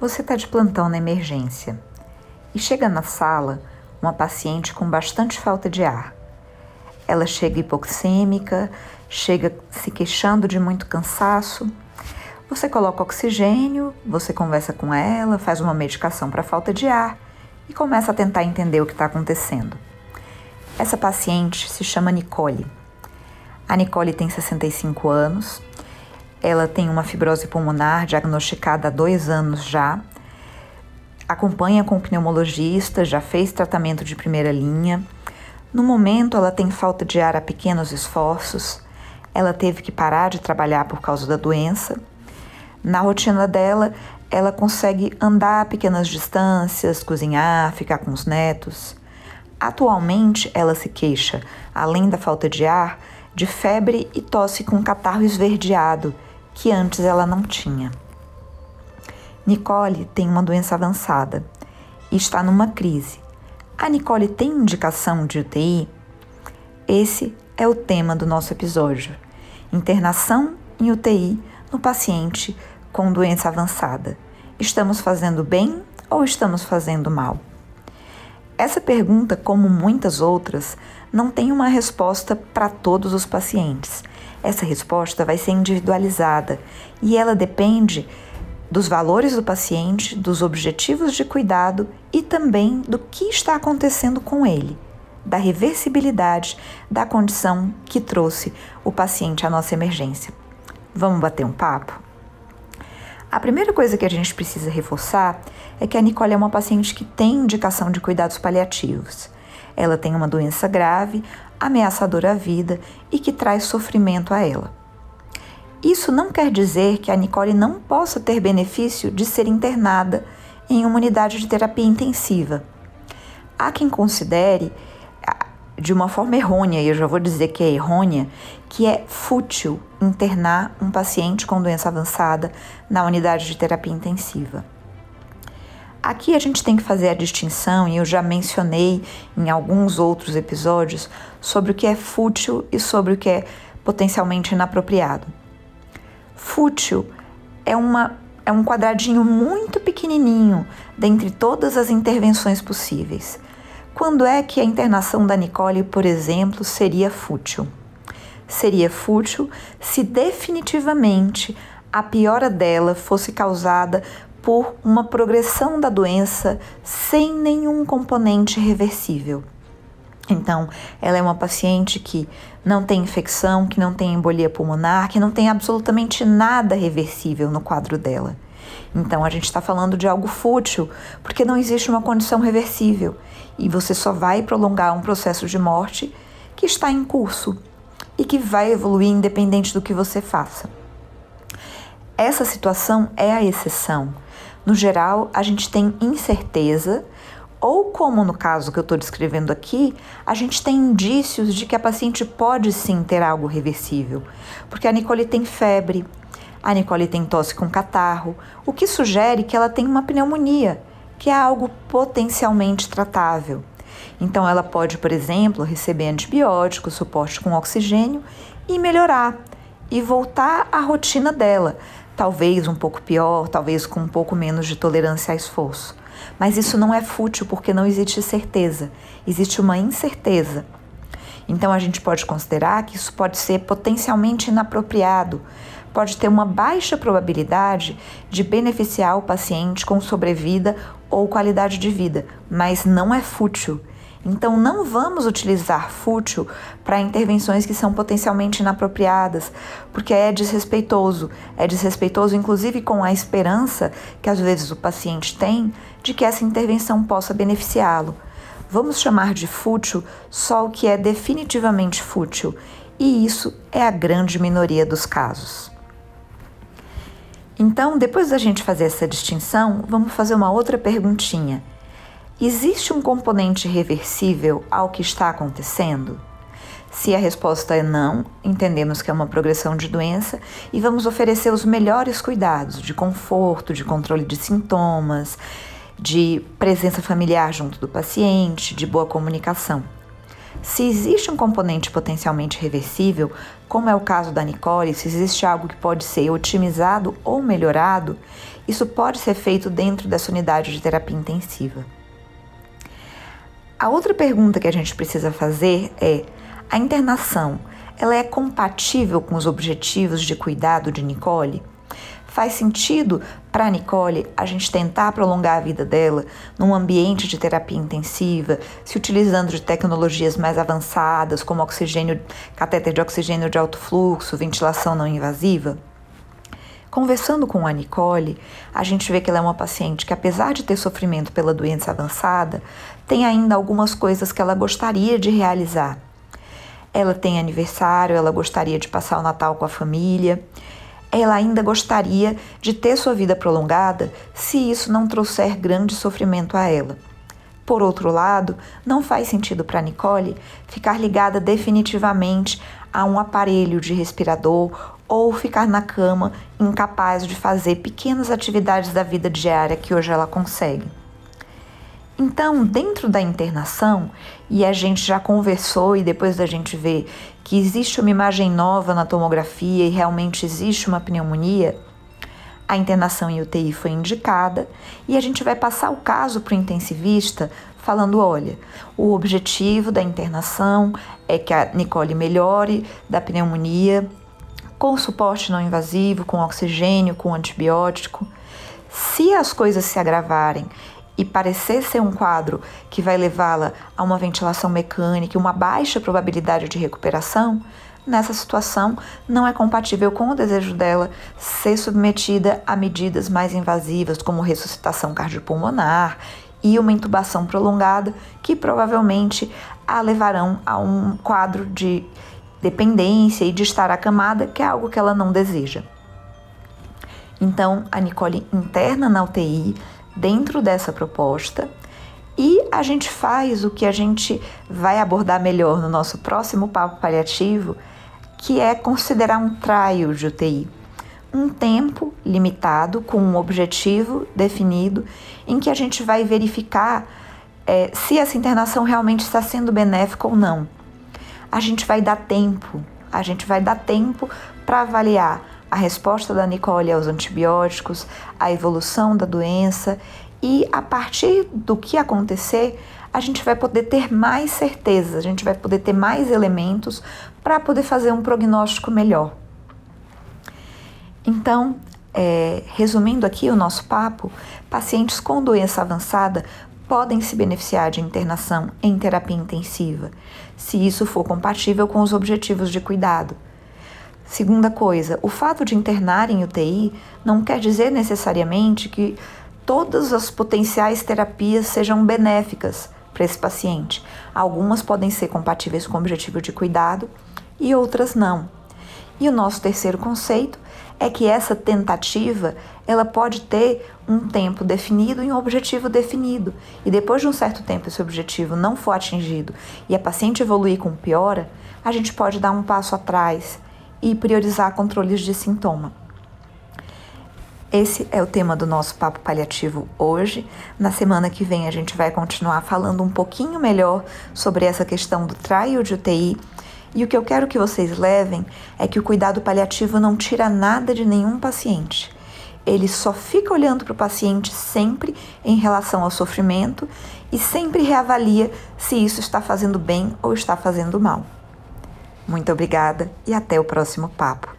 Você está de plantão na emergência e chega na sala uma paciente com bastante falta de ar. Ela chega hipoxêmica, chega se queixando de muito cansaço. Você coloca oxigênio, você conversa com ela, faz uma medicação para falta de ar e começa a tentar entender o que está acontecendo. Essa paciente se chama Nicole. A Nicole tem 65 anos, ela tem uma fibrose pulmonar diagnosticada há dois anos já. Acompanha com pneumologista, já fez tratamento de primeira linha. No momento, ela tem falta de ar a pequenos esforços. Ela teve que parar de trabalhar por causa da doença. Na rotina dela, ela consegue andar a pequenas distâncias, cozinhar, ficar com os netos. Atualmente, ela se queixa, além da falta de ar, de febre e tosse com catarro esverdeado que antes ela não tinha. Nicole tem uma doença avançada e está numa crise. A Nicole tem indicação de UTI? Esse é o tema do nosso episódio: internação em UTI no paciente com doença avançada. Estamos fazendo bem ou estamos fazendo mal? Essa pergunta, como muitas outras, não tem uma resposta para todos os pacientes. Essa resposta vai ser individualizada e ela depende dos valores do paciente, dos objetivos de cuidado e também do que está acontecendo com ele, da reversibilidade da condição que trouxe o paciente à nossa emergência. Vamos bater um papo? A primeira coisa que a gente precisa reforçar é que a Nicole é uma paciente que tem indicação de cuidados paliativos. Ela tem uma doença grave, ameaçadora à vida e que traz sofrimento a ela. Isso não quer dizer que a Nicole não possa ter benefício de ser internada em uma unidade de terapia intensiva. Há quem considere, de uma forma errônea, e eu já vou dizer que é errônea, que é fútil internar um paciente com doença avançada na unidade de terapia intensiva. Aqui a gente tem que fazer a distinção, e eu já mencionei em alguns outros episódios, sobre o que é fútil e sobre o que é potencialmente inapropriado. Fútil é, uma, é um quadradinho muito pequenininho dentre todas as intervenções possíveis. Quando é que a internação da Nicole, por exemplo, seria fútil? Seria fútil se definitivamente a piora dela fosse causada por uma progressão da doença sem nenhum componente reversível. Então, ela é uma paciente que não tem infecção, que não tem embolia pulmonar, que não tem absolutamente nada reversível no quadro dela. Então, a gente está falando de algo fútil, porque não existe uma condição reversível e você só vai prolongar um processo de morte que está em curso e que vai evoluir independente do que você faça. Essa situação é a exceção. No geral, a gente tem incerteza, ou como no caso que eu estou descrevendo aqui, a gente tem indícios de que a paciente pode sim ter algo reversível, porque a Nicole tem febre, a Nicole tem tosse com catarro, o que sugere que ela tem uma pneumonia, que é algo potencialmente tratável. Então, ela pode, por exemplo, receber antibiótico, suporte com oxigênio e melhorar e voltar à rotina dela, talvez um pouco pior, talvez com um pouco menos de tolerância a esforço. Mas isso não é fútil porque não existe certeza, existe uma incerteza. Então a gente pode considerar que isso pode ser potencialmente inapropriado, pode ter uma baixa probabilidade de beneficiar o paciente com sobrevida ou qualidade de vida, mas não é fútil. Então, não vamos utilizar fútil para intervenções que são potencialmente inapropriadas, porque é desrespeitoso. É desrespeitoso, inclusive, com a esperança que às vezes o paciente tem de que essa intervenção possa beneficiá-lo. Vamos chamar de fútil só o que é definitivamente fútil, e isso é a grande minoria dos casos. Então, depois da gente fazer essa distinção, vamos fazer uma outra perguntinha. Existe um componente reversível ao que está acontecendo? Se a resposta é não, entendemos que é uma progressão de doença e vamos oferecer os melhores cuidados de conforto, de controle de sintomas, de presença familiar junto do paciente, de boa comunicação. Se existe um componente potencialmente reversível, como é o caso da Nicole, se existe algo que pode ser otimizado ou melhorado, isso pode ser feito dentro dessa unidade de terapia intensiva. A outra pergunta que a gente precisa fazer é: a internação, ela é compatível com os objetivos de cuidado de Nicole? Faz sentido para Nicole a gente tentar prolongar a vida dela num ambiente de terapia intensiva, se utilizando de tecnologias mais avançadas, como oxigênio, catéter de oxigênio de alto fluxo, ventilação não invasiva? Conversando com a Nicole, a gente vê que ela é uma paciente que, apesar de ter sofrimento pela doença avançada, tem ainda algumas coisas que ela gostaria de realizar. Ela tem aniversário, ela gostaria de passar o Natal com a família ela ainda gostaria de ter sua vida prolongada se isso não trouxer grande sofrimento a ela. Por outro lado, não faz sentido para Nicole ficar ligada definitivamente a um aparelho de respirador ou ficar na cama incapaz de fazer pequenas atividades da vida diária que hoje ela consegue. Então, dentro da internação, e a gente já conversou e depois da gente ver que existe uma imagem nova na tomografia e realmente existe uma pneumonia, a internação em UTI foi indicada e a gente vai passar o caso para o intensivista falando: olha, o objetivo da internação é que a Nicole melhore da pneumonia com suporte não invasivo, com oxigênio, com antibiótico. Se as coisas se agravarem e parecer ser um quadro que vai levá-la a uma ventilação mecânica e uma baixa probabilidade de recuperação, nessa situação não é compatível com o desejo dela ser submetida a medidas mais invasivas, como ressuscitação cardiopulmonar e uma intubação prolongada, que provavelmente a levarão a um quadro de dependência e de estar acamada, que é algo que ela não deseja. Então, a Nicole interna na UTI, dentro dessa proposta e a gente faz o que a gente vai abordar melhor no nosso próximo papo paliativo, que é considerar um trial de UTI. Um tempo limitado, com um objetivo definido, em que a gente vai verificar é, se essa internação realmente está sendo benéfica ou não. A gente vai dar tempo, a gente vai dar tempo para avaliar a resposta da Nicole aos antibióticos, a evolução da doença e a partir do que acontecer, a gente vai poder ter mais certeza, a gente vai poder ter mais elementos para poder fazer um prognóstico melhor. Então, é, resumindo aqui o nosso papo, pacientes com doença avançada podem se beneficiar de internação em terapia intensiva, se isso for compatível com os objetivos de cuidado. Segunda coisa, o fato de internar em UTI não quer dizer necessariamente que todas as potenciais terapias sejam benéficas para esse paciente. Algumas podem ser compatíveis com o objetivo de cuidado e outras não. E o nosso terceiro conceito é que essa tentativa ela pode ter um tempo definido e um objetivo definido. E depois de um certo tempo esse objetivo não for atingido e a paciente evoluir com piora, a gente pode dar um passo atrás e priorizar controles de sintoma. Esse é o tema do nosso papo paliativo hoje. Na semana que vem a gente vai continuar falando um pouquinho melhor sobre essa questão do trial de UTI. E o que eu quero que vocês levem é que o cuidado paliativo não tira nada de nenhum paciente. Ele só fica olhando para o paciente sempre em relação ao sofrimento e sempre reavalia se isso está fazendo bem ou está fazendo mal. Muito obrigada e até o próximo papo.